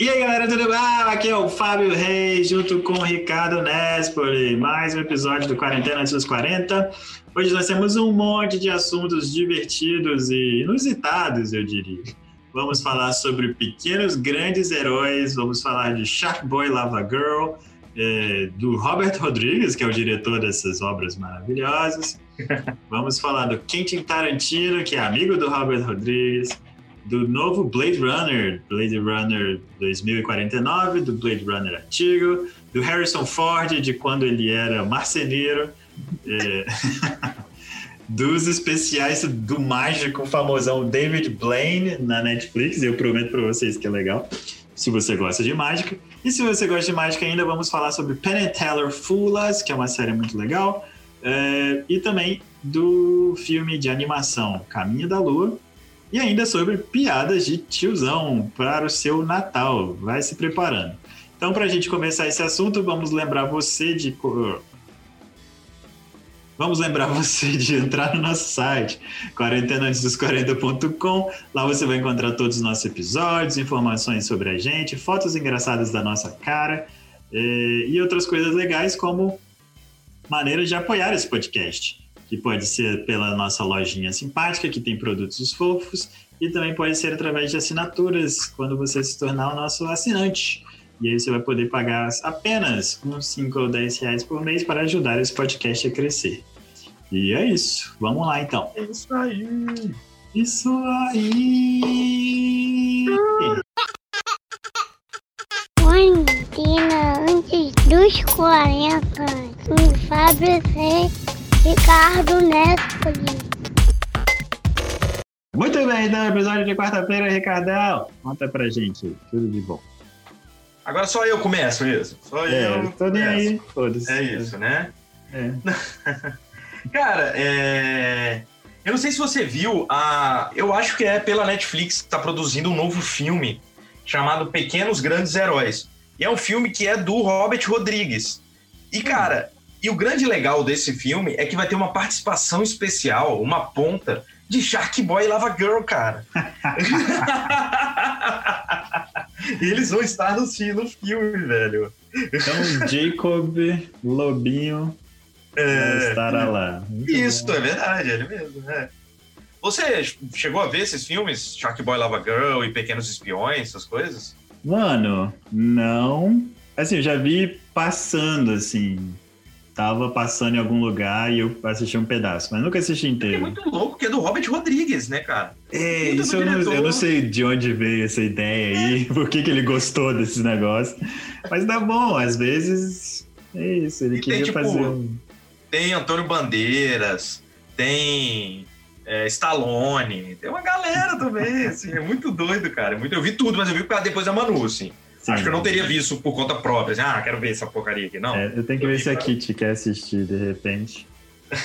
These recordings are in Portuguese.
E aí galera, tudo bem? Aqui é o Fábio Reis, junto com o Ricardo Nespoli, mais um episódio do Quarentena dos 40. Hoje nós temos um monte de assuntos divertidos e inusitados, eu diria. Vamos falar sobre pequenos grandes heróis, vamos falar de Shark Boy Lava Girl, é, do Robert Rodrigues, que é o diretor dessas obras maravilhosas. Vamos falar do Quentin Tarantino, que é amigo do Robert Rodrigues do novo Blade Runner, Blade Runner 2049, do Blade Runner antigo, do Harrison Ford, de quando ele era marceneiro, é, dos especiais do mágico famosão David Blaine na Netflix, eu prometo para vocês que é legal, se você gosta de mágica. E se você gosta de mágica ainda, vamos falar sobre Penn Teller Foolas, que é uma série muito legal, é, e também do filme de animação Caminho da Lua, e ainda sobre piadas de tiozão para o seu Natal. Vai se preparando. Então, para a gente começar esse assunto, vamos lembrar você de. Vamos lembrar você de entrar no nosso site, quarentenaantesdos40.com. Lá você vai encontrar todos os nossos episódios, informações sobre a gente, fotos engraçadas da nossa cara eh, e outras coisas legais, como maneiras de apoiar esse podcast que pode ser pela nossa lojinha simpática, que tem produtos fofos, e também pode ser através de assinaturas, quando você se tornar o nosso assinante. E aí você vai poder pagar apenas uns 5 ou 10 reais por mês para ajudar esse podcast a crescer. E é isso. Vamos lá então. É isso aí. Isso aí. Quarentena antes dos 40. Com Fábio Ricardo Nespoli. Muito bem, então, episódio de quarta-feira, Ricardão. Conta pra gente, tudo de bom. Agora só eu começo mesmo. Só É, eu. tô nem aí, foda-se. É isso, né? É. Cara, é... eu não sei se você viu, a... eu acho que é pela Netflix que tá produzindo um novo filme chamado Pequenos Grandes Heróis. E é um filme que é do Robert Rodrigues. E, cara, e o grande legal desse filme é que vai ter uma participação especial, uma ponta, de Shark Boy e Lava Girl, cara. E Eles vão estar no, fi- no filme, velho. Então, Jacob Lobinho É... estará lá. Muito Isso, bom. é verdade, ele mesmo, né? Você chegou a ver esses filmes? Shark Boy Lava Girl e Pequenos Espiões, essas coisas? Mano, não. Assim, eu já vi passando, assim. Tava passando em algum lugar e eu assisti um pedaço, mas nunca assisti É inteiro. muito louco, que é do Robert Rodrigues, né, cara? É, isso eu não, eu não sei de onde veio essa ideia aí, por que, que ele gostou desses negócios. Mas dá bom, às vezes é isso, ele E tem, queria tipo, fazer um. Tem Antônio Bandeiras, tem é, Stallone, tem uma galera também, assim, é muito doido, cara. É muito- Eu vi tudo, mas eu vi depois da Manu, assim. Sim. Acho que eu não teria visto por conta própria, assim, ah, quero ver essa porcaria aqui, não. É, eu tenho que ver se a Kitty quer assistir de repente.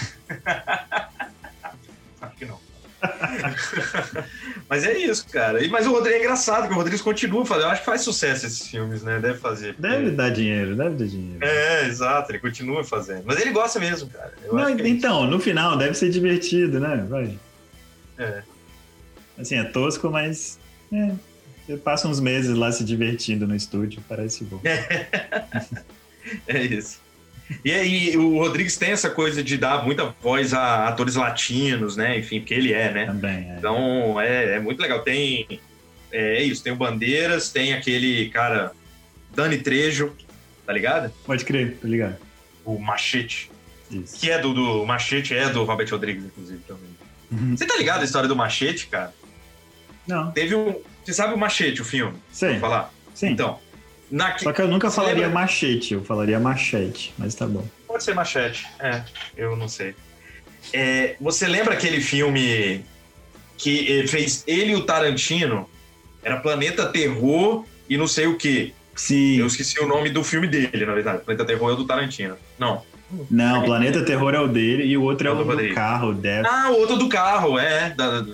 Acho que não. Mas é isso, cara. E, mas o Rodrigo é engraçado, que o Rodrigues continua fazendo. Eu acho que faz sucesso esses filmes, né? Deve fazer. porque- Deve dar dinheiro, deve dar dinheiro. É, exato, ele continua fazendo. Mas ele gosta mesmo, cara. Eu Não, é então, no final deve ser divertido, né? Vai. É. Assim, é tosco, mas. É, você passa uns meses lá se divertindo no estúdio, parece bom. É isso. E aí, o Rodrigues tem essa coisa de dar muita voz a atores latinos, né? Enfim, porque ele é, né? Também, é. Então, é, é muito legal. Tem. É, isso, tem o Bandeiras, tem aquele cara, Dani Trejo, tá ligado? Pode crer, tá ligado? O Machete. Isso. Que é do, do Machete, é do Robert Rodrigues, inclusive, também. Uhum. Você tá ligado a história do Machete, cara? Não, Teve um. Você sabe o Machete, o filme? Vou falar. Sim. Então. Só que eu nunca Você falaria lembra? machete, eu falaria machete, mas tá bom. Pode ser Machete. É, eu não sei. É, você lembra aquele filme que fez ele e o Tarantino? Era Planeta Terror e não sei o quê. Sim. Eu esqueci o nome do filme dele, na verdade. Planeta Terror é o do Tarantino. Não. Não, Planeta Terror é o dele e o outro é É o do do Rodrigo. carro, o Death, Ah, o outro do carro, é. da-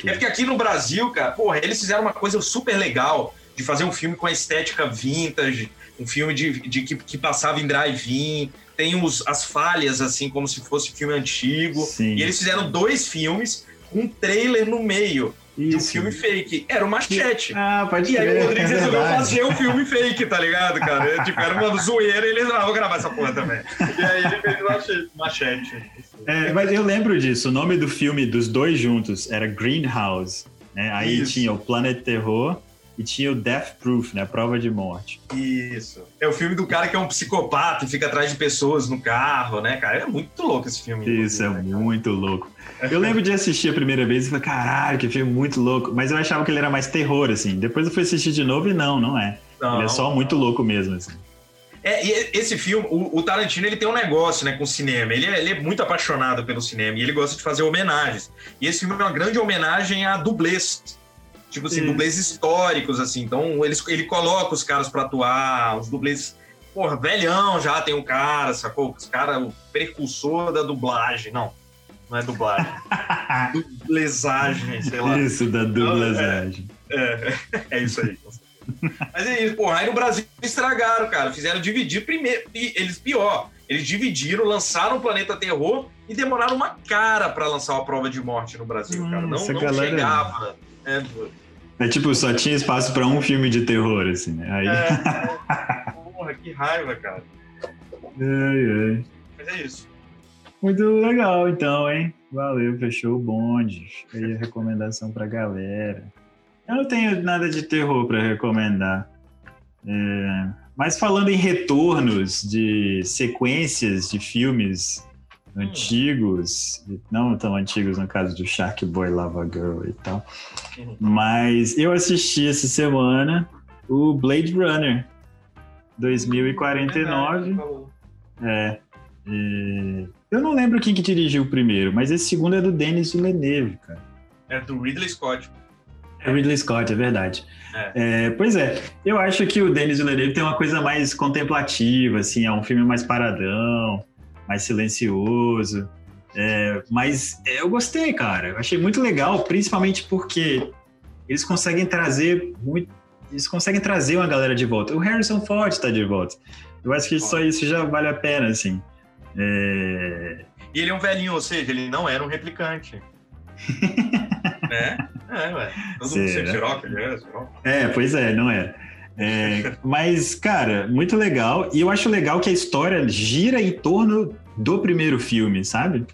que. É porque aqui no Brasil, cara, porra, eles fizeram uma coisa super legal de fazer um filme com a estética vintage, um filme de, de que, que passava em drive-in, tem os, as falhas, assim, como se fosse filme antigo. Sim. E eles fizeram dois filmes com um trailer no meio. De um filme fake. Era o Machete. Ah, pode E aí o Rodrigues é resolveu fazer um filme fake, tá ligado, cara? É, Tipo, era uma zoeira e ele ah, vou gravar essa porra também. E aí ele fez o Machete. Machete. É, mas eu lembro disso. O nome do filme dos dois juntos era Greenhouse. Né? Aí Isso. tinha o Planet Terror e tinha o Death Proof, né? Prova de morte. Isso. É o filme do cara que é um psicopata e fica atrás de pessoas no carro, né, cara? É muito louco esse filme. Isso é né, muito louco. Eu lembro de assistir a primeira vez e falei, caralho, que filme muito louco. Mas eu achava que ele era mais terror, assim. Depois eu fui assistir de novo e não, não é. Não, ele é só não. muito louco mesmo, assim. É, e esse filme, o, o Tarantino, ele tem um negócio, né, com o cinema. Ele é, ele é muito apaixonado pelo cinema e ele gosta de fazer homenagens. E esse filme é uma grande homenagem a dublês. Tipo assim, Isso. dublês históricos, assim. Então, eles, ele coloca os caras pra atuar, os dublês... Porra, velhão já tem um cara, sacou? Os caras, o precursor da dublagem. Não, não é dublagem. Dublesagem, sei lá. Isso, da dublagem. É, é isso aí. com certeza. Mas é isso, porra. Aí no Brasil estragaram, cara. Fizeram dividir primeiro. E eles pior. Eles dividiram, lançaram o Planeta Terror e demoraram uma cara pra lançar a prova de morte no Brasil, cara. Não, Essa não galera- chegava. É, É tipo, só tinha espaço pra um filme de terror, assim, né? Aí... é, porra, que raiva, cara. Ai, ai. Mas é isso. Muito legal, então, hein? Valeu, fechou o bonde. Aí a recomendação pra galera. Eu não tenho nada de terror pra recomendar. É, Mas falando em retornos de sequências de filmes antigos, não tão antigos no caso do Shark Boy Lava Girl e tal, Uhum. mas eu assisti essa semana o Blade Runner 2049. É. e Eu não lembro quem que dirigiu o primeiro, mas esse segundo é do Denis Villeneuve, cara. É do Ridley Scott. É Ridley Scott, é verdade. É, pois é, eu acho que o Denis Villeneuve tem uma coisa mais contemplativa, assim, é um filme mais paradão, mais silencioso. É, mas é, eu gostei, cara. Eu achei muito legal, principalmente porque eles conseguem trazer muito. Eles conseguem trazer uma galera de volta. O Harrison Ford está de volta. Eu acho que só isso já vale a pena, assim. É, E ele é um velhinho, ou seja, ele não era um replicante. né? É, ué. Todo mundo sempre Xerox, ele é Xerox. É, pois é, não é. É, mas, cara, muito legal. E eu acho legal que a história gira em torno do primeiro filme, sabe?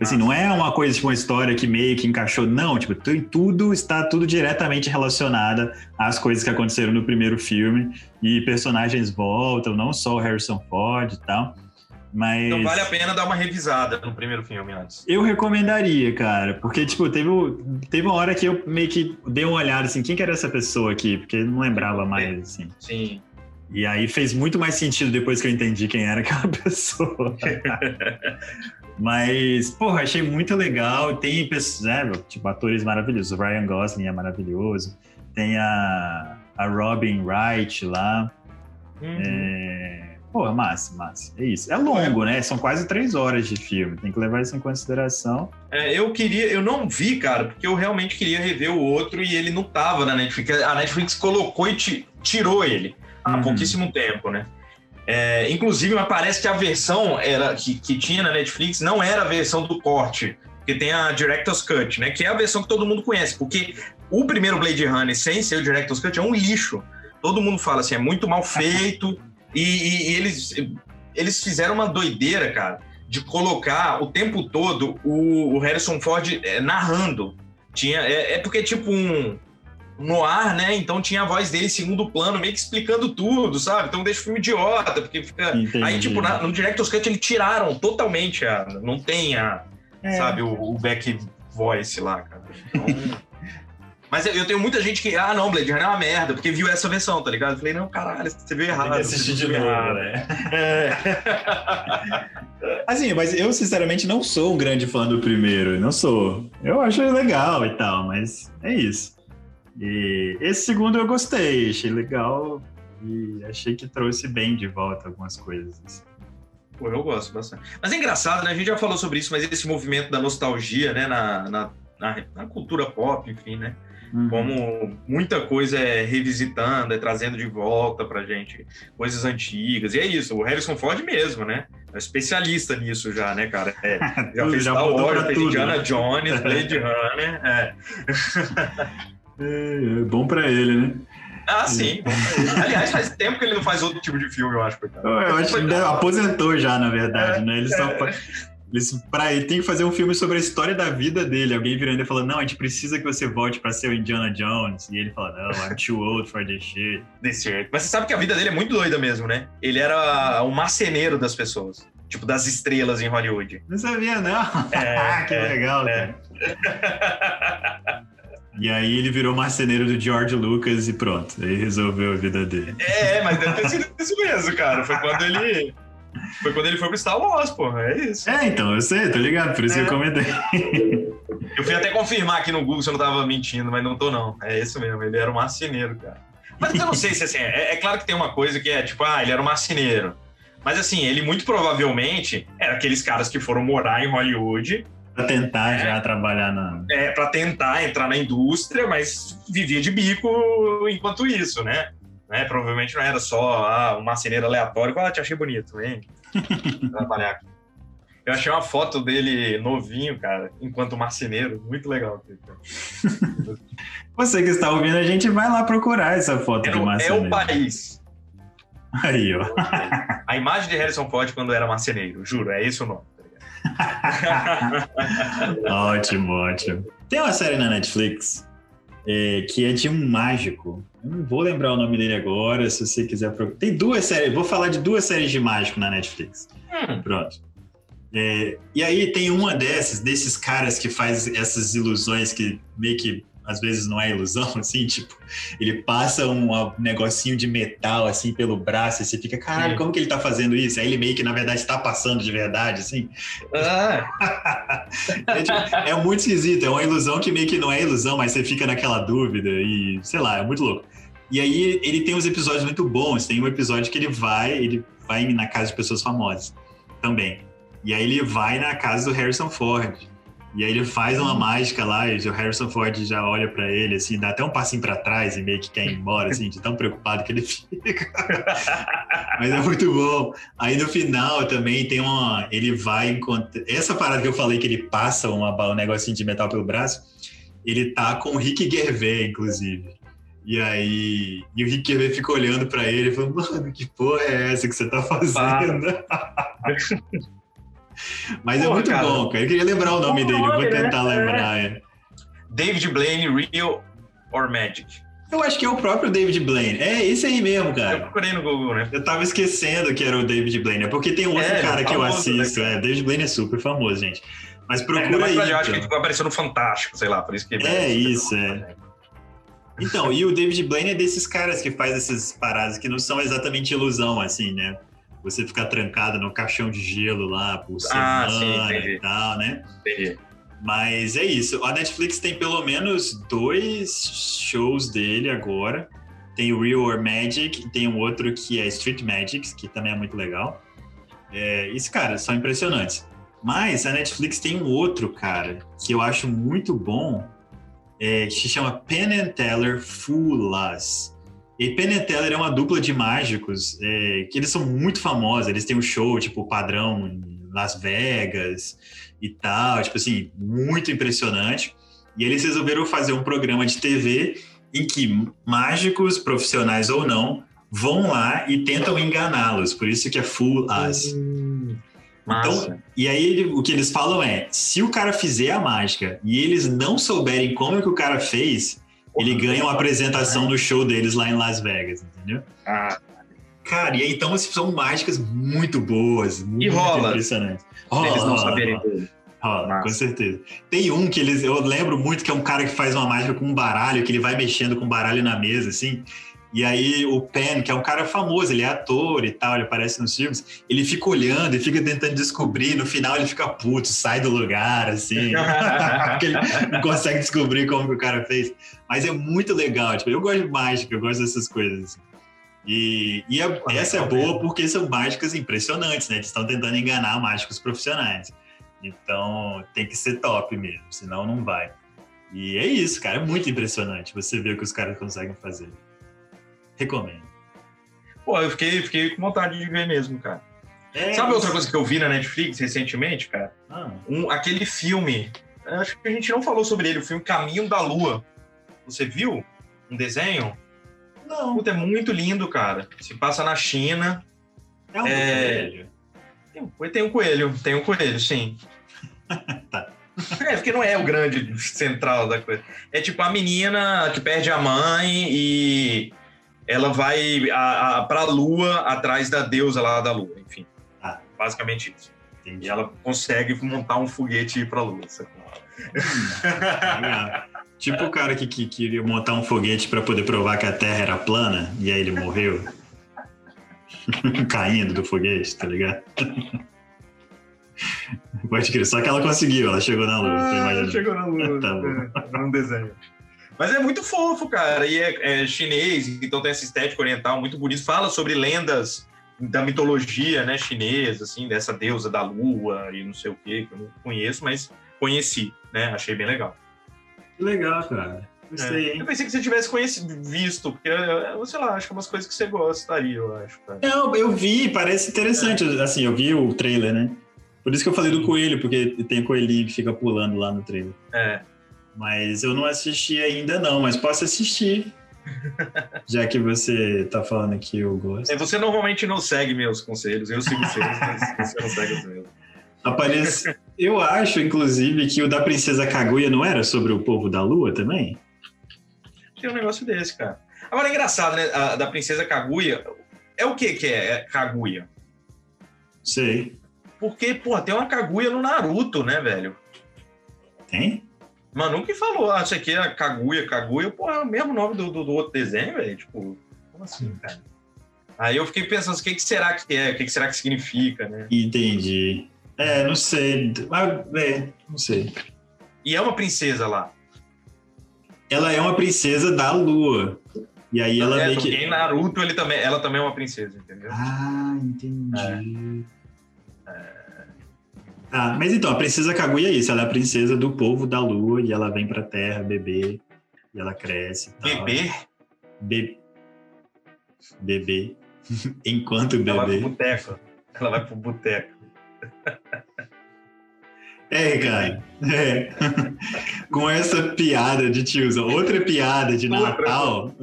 Assim, não é uma coisa, tipo, uma história que meio que encaixou. Não, tipo, tu- tudo está tudo diretamente relacionada às coisas que aconteceram no primeiro filme. E personagens voltam, não só o Harrison Ford e tal. Mas. Então vale a pena dar uma revisada no primeiro filme antes. Eu recomendaria, cara, porque, tipo, teve, teve uma hora que eu meio que dei uma olhada, assim, quem que era essa pessoa aqui? Porque eu não lembrava mais, assim. Sim. E aí fez muito mais sentido depois que eu entendi quem era aquela pessoa. Mas, porra, achei muito legal. Tem, pessoas, né, tipo, atores maravilhosos. O Ryan Gosling é maravilhoso. Tem a, a Robin Wright lá. Uhum. É... Porra, massa, massa. É isso. É longo, né? São quase três horas de filme. Tem que levar isso em consideração. É, eu queria, eu não vi, cara, porque eu realmente queria rever o outro e ele não tava na Netflix. A Netflix colocou e ti- tirou ele há Uhum. pouquíssimo tempo, né? É, inclusive, mas parece que a versão era, que, que tinha na Netflix não era a versão do corte, que tem a Director's Cut, né? Que é a versão que todo mundo conhece, porque o primeiro Blade Runner, sem ser o Director's Cut, é um lixo. Todo mundo fala assim, é muito mal feito. e, e- e eles, eles fizeram uma doideira, cara, de colocar o tempo todo o, o Harrison Ford é, narrando. Tinha, é, é porque, tipo, um no ar, né? Então tinha a voz dele em segundo plano, meio que explicando tudo, sabe? Então deixa o filme idiota, porque fica. Entendi. Aí, tipo, na- no Director's Cut eles tiraram totalmente a. Não tem a. É. Sabe, o, o back voice lá, cara. Então, Mas eu eu tenho muita gente que. Ah, não, Blade Runner é uma merda, porque viu essa versão, tá ligado? Eu falei, não, caralho, você viu errado. Tem assistir você de novo, né? É. Assim, mas eu sinceramente não sou um grande fã do primeiro, não sou. Eu acho legal e tal, mas é isso. E esse segundo eu gostei, achei legal e achei que trouxe bem de volta algumas coisas. assim. Pô, eu gosto bastante. Mas é engraçado, né? A gente já falou sobre isso, mas esse movimento da nostalgia, né? Na, na, na, na cultura pop, enfim, né? Uhum. Como muita coisa é revisitando, é trazendo de volta pra gente coisas antigas. E é isso, o Harrison Ford mesmo, né? É especialista nisso já, né, cara? É, já fez Já Star Wars, fez tudo, Indiana né? Jones, Blade Runner. É. É, é bom pra ele, né? Ah, sim. ele. Aliás, faz tempo que ele não faz outro tipo de filme, eu acho, coitado. Eu acho que ele aposentou já, na verdade, É, né? Ele só pra ele tem que fazer um filme sobre a história da vida dele. Alguém virando e falando, não, a gente precisa que você volte pra ser o Indiana Jones. E ele fala, não, I'm too old for this shit. Desse jeito. Mas você sabe que a vida dele é muito doida mesmo, né? Ele era o marceneiro das pessoas. Tipo, das estrelas em Hollywood. Não sabia, não. É, que é, legal, é. E aí ele virou marceneiro do George Lucas e pronto. Aí resolveu a vida dele. É, mas deve ter sido isso mesmo, cara. Foi quando ele. Foi quando ele foi pro Star Wars, porra. É isso. É, então, eu sei, tô ligado, por isso que É. eu comentei. Eu fui até confirmar aqui no Google se eu não tava mentindo, mas não tô, não. É isso mesmo, ele era um marceneiro, cara. Mas eu não sei se assim, é, é claro que tem uma coisa que é tipo, ah, ele era um marceneiro. Mas assim, ele muito provavelmente era aqueles caras que foram morar em Hollywood pra tentar É. já trabalhar na. é, para tentar entrar na indústria, mas vivia de bico enquanto isso, né? né? Provavelmente não era só ah, um marceneiro aleatório, ah, te achei bonito, hein? Trabalhar aqui. Eu achei uma foto dele novinho, cara, enquanto marceneiro, muito legal. Você que está ouvindo, a gente vai lá procurar essa foto É, de no- é marceneiro. o país. Aí, ó. A imagem de Harrison Ford quando era marceneiro, juro, é esse o nome. ótimo, ótimo. Tem uma série na Netflix é, que é de um mágico. Eu não vou lembrar o nome dele agora, se você quiser procurar. Tem duas séries, vou falar de duas séries de mágico na Netflix. Hum, Pronto. É, e aí tem uma dessas, desses caras que faz essas ilusões que meio que às vezes não é ilusão, assim, tipo, ele passa um, um negocinho de metal assim pelo braço e você fica, caralho, como que ele tá fazendo isso? Aí ele meio que na verdade está passando de verdade, assim. ah, É, tipo, é muito esquisito, é uma ilusão que meio que não é ilusão, mas você fica naquela dúvida e sei lá, é muito louco. E aí ele tem uns episódios muito bons. Tem um episódio que ele vai, ele vai na casa de pessoas famosas também. E aí ele vai na casa do Harrison Ford. E aí ele faz uma mágica lá e o Harrison Ford já olha pra ele assim, dá até um passinho pra trás e meio que quer ir embora assim, de tão preocupado que ele fica. Mas é muito bom. Aí no final também tem uma. Ele vai encontrar. Essa parada que eu falei que ele passa uma, um negocinho de metal pelo braço, ele tá com o Rick Gervais, inclusive. E aí. E o Rick Gervais fica olhando pra ele e falando, mano, que porra é essa que você tá fazendo? Mas é muito cara. bom, cara. Eu queria lembrar o nome dele, eu vou né? tentar É. lembrar. é. David Blaine, Real or Magic? Eu acho que é o próprio David Blaine. É esse aí mesmo, Eu cara. procurei no Google, né? Eu tava esquecendo que era o David Blaine. É porque tem um outro É, cara que eu né, assisto. cara? É, David Blaine é super famoso, gente. Mas É, procura mais aí. eu acho que então. ele apareceu no Fantástico, sei lá, por isso que. É isso, é. Então, e o David Blaine é desses caras que faz essas paradas que não são exatamente ilusão, assim, né? Você ficar trancado no caixão de gelo lá por Ah, semana sim, entendi. e tal, né? Entendi. Mas é isso. A Netflix tem pelo menos dois shows dele agora. Tem o Real or Magic e tem um outro que é Street Magic, que também é muito legal. É, isso, cara, são impressionantes. Mas a Netflix tem um outro, cara, que eu acho muito bom, é, que se chama Penn and Teller Us. E Penn and Teller é uma dupla de mágicos é, que eles são muito famosos. Eles têm um show, tipo, padrão em Las Vegas e tal. Tipo assim, muito impressionante. E eles resolveram fazer um programa de TV em que mágicos, profissionais ou não, vão lá e tentam enganá-los. Por isso que é Fool Us. Massa. Então, e aí ele- o que eles falam é: se o cara fizer a mágica e eles não souberem como é que o cara fez, ele ganha uma apresentação no show deles lá em Las Vegas, entendeu? Ah, Cara, e então são mágicas muito boas, muito rola. impressionantes. Rola, eles não rola, saberem rola. Rola, com certeza. Tem um que eles, eu lembro muito que é um cara que faz uma mágica com um baralho, que ele vai mexendo com um baralho na mesa, assim. E aí o Penn, que é um cara famoso, ele é ator e tal, ele aparece nos filmes, ele fica olhando e fica tentando descobrir, no final ele fica puto, sai do lugar, assim. porque ele não consegue descobrir como que o cara fez. Mas é muito legal, tipo, eu gosto de mágica, eu gosto dessas coisas. assim. E, e a- Pô, essa é boa porque são mágicas impressionantes, né? Eles estão tentando enganar mágicos profissionais. Então tem que ser top mesmo, senão não vai. E é isso, cara. É muito impressionante você ver o que os caras conseguem fazer. Recomendo. Pô, eu fiquei, fiquei com vontade de ver mesmo, cara. É Sabe isso. outra coisa que eu vi na Netflix recentemente, cara? Ah, Um, aquele filme. Acho que a gente não falou sobre ele, o filme Caminho da Lua. Você viu? Um desenho? não. Puta, é muito lindo, cara. Se passa na China. É um É. coelho. Tem, um- tem um coelho, tem um coelho, sim. Tá. É, porque não é o grande central da coisa. É tipo a menina que perde a mãe e ela vai a, a, pra lua atrás da deusa lá da lua, enfim. Ah. Basicamente isso. Entendi. E ela consegue montar um foguete e ir pra lua. sacou? Legal. Tipo o cara que, que queria montar um foguete para poder provar que a Terra era plana e aí ele morreu. Caindo do foguete, tá ligado? Pode crer, só que ela conseguiu, ela chegou na Lua. Ah, chegou na lua. Tá bom. é, num desenho. Mas é muito fofo, cara. E é, é chinês, então tem essa estética oriental muito bonita. Fala sobre lendas da mitologia né, chinesa, assim, dessa deusa da lua e não sei o quê, que eu não conheço, mas conheci, né? Achei bem legal. Que legal, cara. Gostei, É. Eu pensei que você tivesse conhecido, visto, porque, eu, sei lá, acho que é umas coisas que você gostaria, eu acho, cara. Não, eu vi, parece interessante. Assim, eu vi o trailer, né? Por isso que eu falei do coelho, porque tem coelhinho que fica pulando lá no trailer. É. Mas eu não assisti ainda, não, mas posso assistir. Já que você tá falando que eu gosto. É, Você normalmente não segue meus conselhos, eu sigo seus, mas você não segue os meus. Aparece. Eu acho, inclusive, que o da Princesa Kaguya não era sobre o povo da Lua também? Tem um negócio desse, cara. Agora é engraçado, né? A, da Princesa Kaguya. É o que que é, é Kaguya? Sei. Porque, pô, tem uma Kaguya no Naruto, né, velho? Tem? Manu que falou, isso aqui é Kaguya, Kaguya, pô, é o mesmo nome do, do, do outro desenho, velho. Tipo, como assim, cara? Aí eu fiquei pensando, o que, que será que é? O que, que será que significa, né? Entendi. É, não sei. Ah, é, não sei. E é uma princesa lá. Ela é uma princesa da Lua. E aí ela é, meio que. em Naruto ele também, ela também é uma princesa, entendeu? Ah, entendi. Ah, mas então, a princesa Kaguya é isso. Ela é a princesa do povo da Lua e ela vem pra Terra beber. E ela cresce. e tal. Bebê, Be... Bebê. Enquanto ela vai pro boteco. Ela vai pro boteco. É, cara. É. Com essa piada de tiozão. Outra piada de. Natal.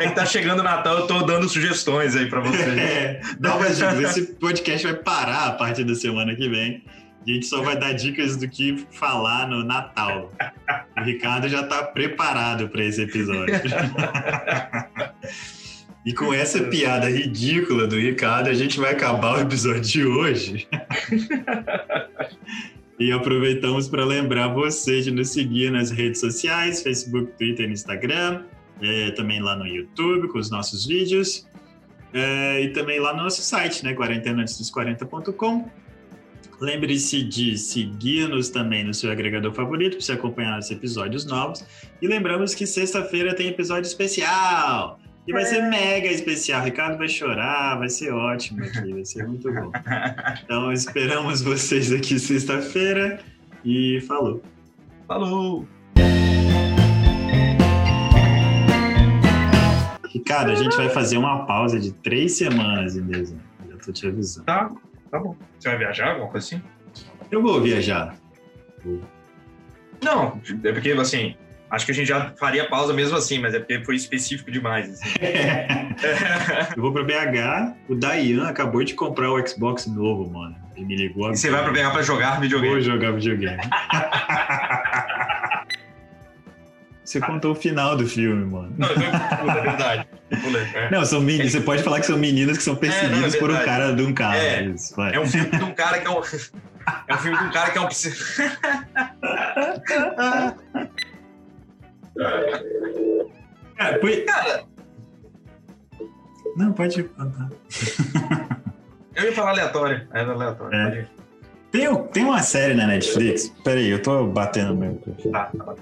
É que tá chegando o Natal, eu tô dando sugestões aí pra vocês. É, dá umas dicas. Esse podcast vai parar a partir da semana que vem. A gente só vai dar dicas do que falar no Natal. O Ricardo já tá preparado para esse episódio. E com essa piada ridícula do Ricardo, a gente vai acabar o episódio de hoje. E aproveitamos para lembrar você de nos seguir nas redes sociais, Facebook, Twitter e Instagram, é, também lá no YouTube com os nossos vídeos, é, e também lá no nosso site, né, quarentenaantesdos40.com. Lembre-se de seguir-nos também no seu agregador favorito para você acompanhar os episódios novos. E lembramos que sexta-feira tem episódio especial. E vai ser mega especial. O Ricardo vai chorar, vai ser ótimo aqui, vai ser muito bom. Então esperamos vocês aqui sexta-feira e falou. Falou! Ricardo, a gente vai fazer uma pausa de três semanas em dezembro. Já tô te avisando. Tá, tá bom. Você vai viajar, alguma coisa assim? Eu vou viajar. Não, é porque, assim, acho que a gente já faria pausa mesmo assim, mas é porque foi específico demais. Assim. Eu vou pra BH. O Dayan acabou de comprar o Xbox novo, mano. Ele me ligou agora. E você vai pra pegar pra jogar videogame. Vou jogar videogame. Você contou o final do filme, mano. Não, é verdade. É. Não, são meninas. Você pode falar que são meninas que são perseguidas não, é por um cara de um carro. É. Isso, vai. É um filme de um cara que é um. É um filme de um cara que é um. Cara, foi- Cara, Não, pode contar. eu ia falar aleatório. Era aleatório. É. pode. Tem, tem uma série na Netflix. Peraí, eu tô batendo meu. Tá, tá.